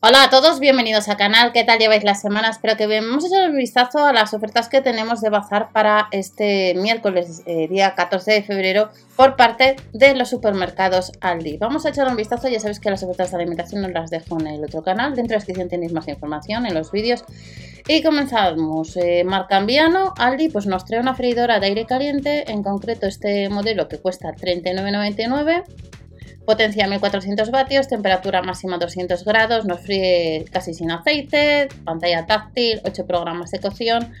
Hola a todos, bienvenidos al canal. ¿Qué tal lleváis la semana? Espero que bien. Vamos a echar un vistazo a las ofertas que tenemos de bazar para este miércoles, eh, día 14 de febrero, por parte de los supermercados Aldi. Vamos a echar un vistazo. Ya sabéis que las ofertas de alimentación os las dejo en el otro canal. Dentro de la descripción tenéis más información en los vídeos. Y comenzamos. Eh, Marcambiano, Aldi, pues nos trae una freidora de aire caliente. En concreto, este modelo que cuesta 39,99 Potencia 1400 vatios, temperatura máxima 200 grados, nos fríe casi sin aceite, pantalla táctil, 8 programas de cocción,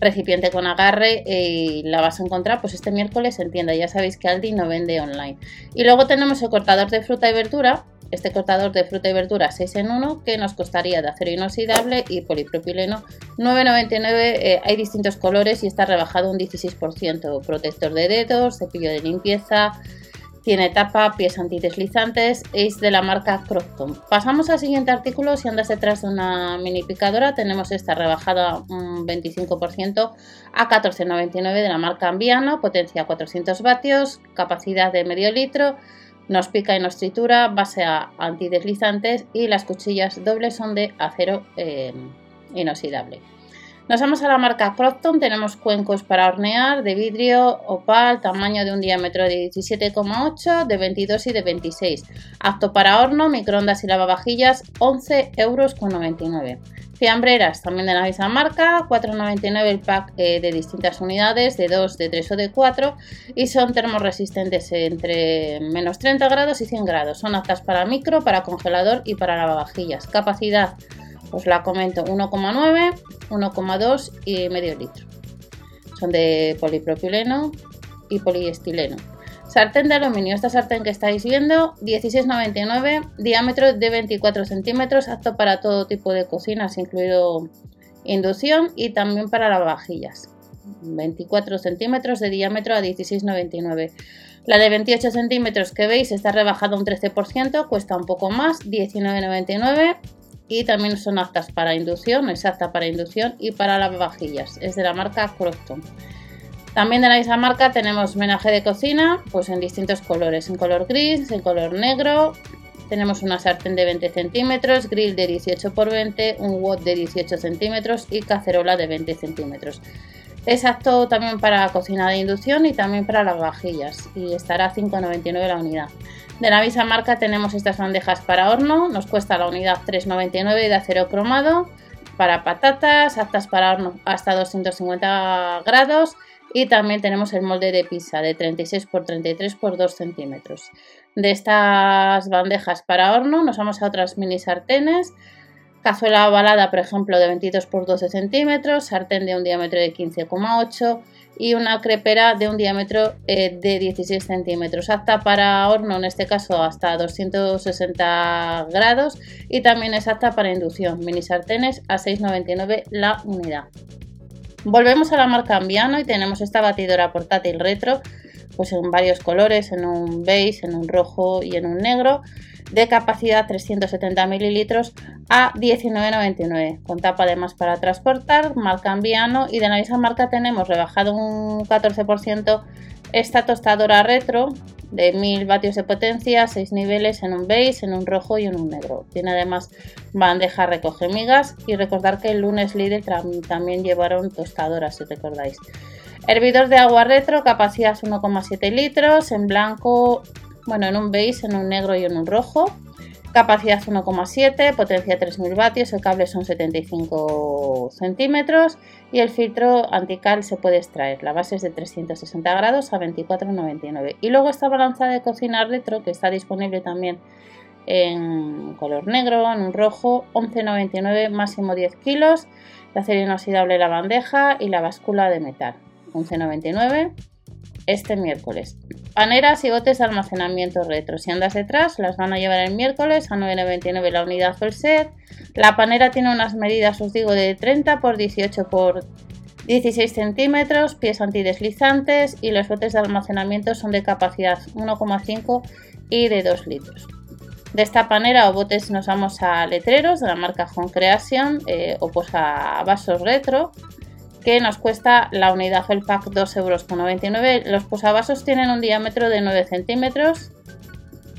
recipiente con agarre y la vas a encontrar pues este miércoles en tienda. Ya sabéis que Aldi no vende online. Y luego tenemos el cortador de fruta y verdura, este cortador de fruta y verdura 6 en 1 que nos costaría de acero inoxidable y polipropileno 9,99 eh, hay distintos colores y está rebajado un 16% protector de dedos cepillo de limpieza tiene tapa, pies antideslizantes, es de la marca Crofton. Pasamos al siguiente artículo. Si andas detrás de una mini picadora, tenemos esta rebajada un 25% a 14,99 de la marca Ambiano, potencia 400 vatios, capacidad de medio litro. Nos pica y nos tritura, base a antideslizantes y las cuchillas dobles son de acero eh, inoxidable. Nos vamos a la marca Crofton, tenemos cuencos para hornear de vidrio opal, tamaño de un diámetro de 17,8, de 22 y de 26. Apto para horno, microondas y lavavajillas, 11,99 euros. Fiambreras, también de la misma marca, 4,99 el pack eh, de distintas unidades, de 2, de 3 o de 4, y son termoresistentes entre menos 30 grados y 100 grados. Son aptas para micro, para congelador y para lavavajillas. Capacidad os la comento 1,9, 1,2 y medio litro. Son de polipropileno y poliestileno. Sartén de aluminio. Esta sartén que estáis viendo, 16,99, diámetro de 24 centímetros, apto para todo tipo de cocinas, incluido inducción y también para lavavajillas. 24 centímetros de diámetro a 16,99. La de 28 centímetros que veis está rebajada un 13%, cuesta un poco más, 19,99 y también son aptas para inducción, es apta para inducción y para lavavajillas. Es de la marca Crofton. También de la misma marca tenemos menaje de cocina, pues en distintos colores, en color gris, en color negro. Tenemos una sartén de 20 centímetros, grill de 18 x 20, un wok de 18 centímetros y cacerola de 20 centímetros. Es apto también para cocina de inducción y también para las vajillas y estará a 5,99 la unidad. De la misma marca tenemos estas bandejas para horno, nos cuesta la unidad 3,99 de acero cromado para patatas, aptas para horno hasta 250 grados y también tenemos el molde de pizza de 36 x 33 x 2 centímetros. De estas bandejas para horno nos vamos a otras mini sartenes cazuela ovalada, por ejemplo, de 22 por 12 centímetros, sartén de un diámetro de 15,8 y una crepera de un diámetro eh, de 16 centímetros, apta para horno, en este caso hasta 260 grados y también es apta para inducción, mini sartenes a 6,99 la unidad. Volvemos a la marca Ambiano y tenemos esta batidora portátil retro, pues en varios colores, en un beige, en un rojo y en un negro de capacidad 370 mililitros a 19,99 con tapa además para transportar, marca Ambiano y de la misma marca tenemos rebajado un 14% esta tostadora retro de 1000 vatios de potencia, 6 niveles en un beige, en un rojo y en un negro. Tiene además bandeja recoge migas y recordar que el lunes Lidl también llevaron tostadoras si recordáis. Hervidor de agua retro, capacidad 1,7 litros, en blanco bueno, en un beige, en un negro y en un rojo. Capacidad 1,7, potencia 3000 vatios, el cable son 75 centímetros y el filtro antical se puede extraer. La base es de 360 grados a 24,99. Y luego esta balanza de cocina retro que está disponible también en color negro, en un rojo, 11,99, máximo 10 kilos, de acero inoxidable la bandeja y la báscula de metal, 11,99 este miércoles. Paneras y botes de almacenamiento retro. Si andas detrás, las van a llevar el miércoles a 9,99 la unidad full set. La panera tiene unas medidas, os digo, de 30 por 18 por 16 centímetros, pies antideslizantes y los botes de almacenamiento son de capacidad 1,5 y de 2 litros. De esta panera o botes nos vamos a letreros de la marca Home Creation eh, o pues a vasos retro que nos cuesta la unidad el pack 2,99 euros. Los posavasos tienen un diámetro de 9 centímetros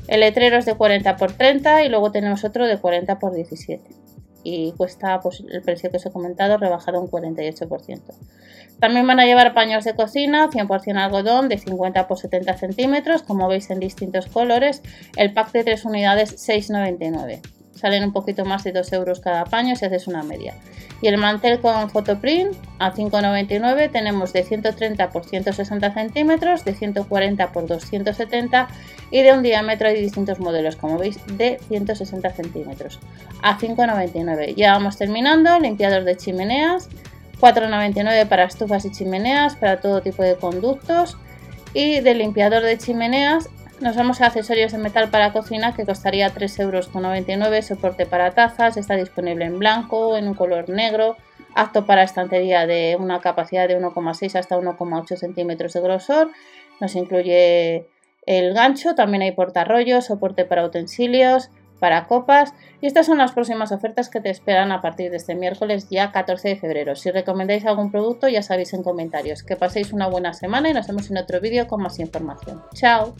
El letrero es de 40 x 30 y luego tenemos otro de 40 x 17 y cuesta pues, el precio que os he comentado rebajado un 48%. También van a llevar paños de cocina 100% algodón de 50 x 70 centímetros, como veis en distintos colores. El pack de 3 unidades 6,99. Salen un poquito más de 2 euros cada paño si haces una media. Y el mantel con fotoprint a 5,99 tenemos de 130 x 160 centímetros, de 140 x 270 y de un diámetro de distintos modelos, como veis, de 160 centímetros a 5,99. Ya vamos terminando, limpiador de chimeneas, 4,99 para estufas y chimeneas, para todo tipo de conductos. Y de limpiador de chimeneas nos vamos a accesorios de metal para cocina que costaría 3,99 euros, soporte para tazas, está disponible en blanco, en un color negro, apto para estantería de una capacidad de 1,6 hasta 1,8 centímetros de grosor, nos incluye el gancho, también hay portarrollos, soporte para utensilios, para copas y estas son las próximas ofertas que te esperan a partir de este miércoles ya 14 de febrero. Si recomendáis algún producto ya sabéis en comentarios. Que paséis una buena semana y nos vemos en otro vídeo con más información. Chao.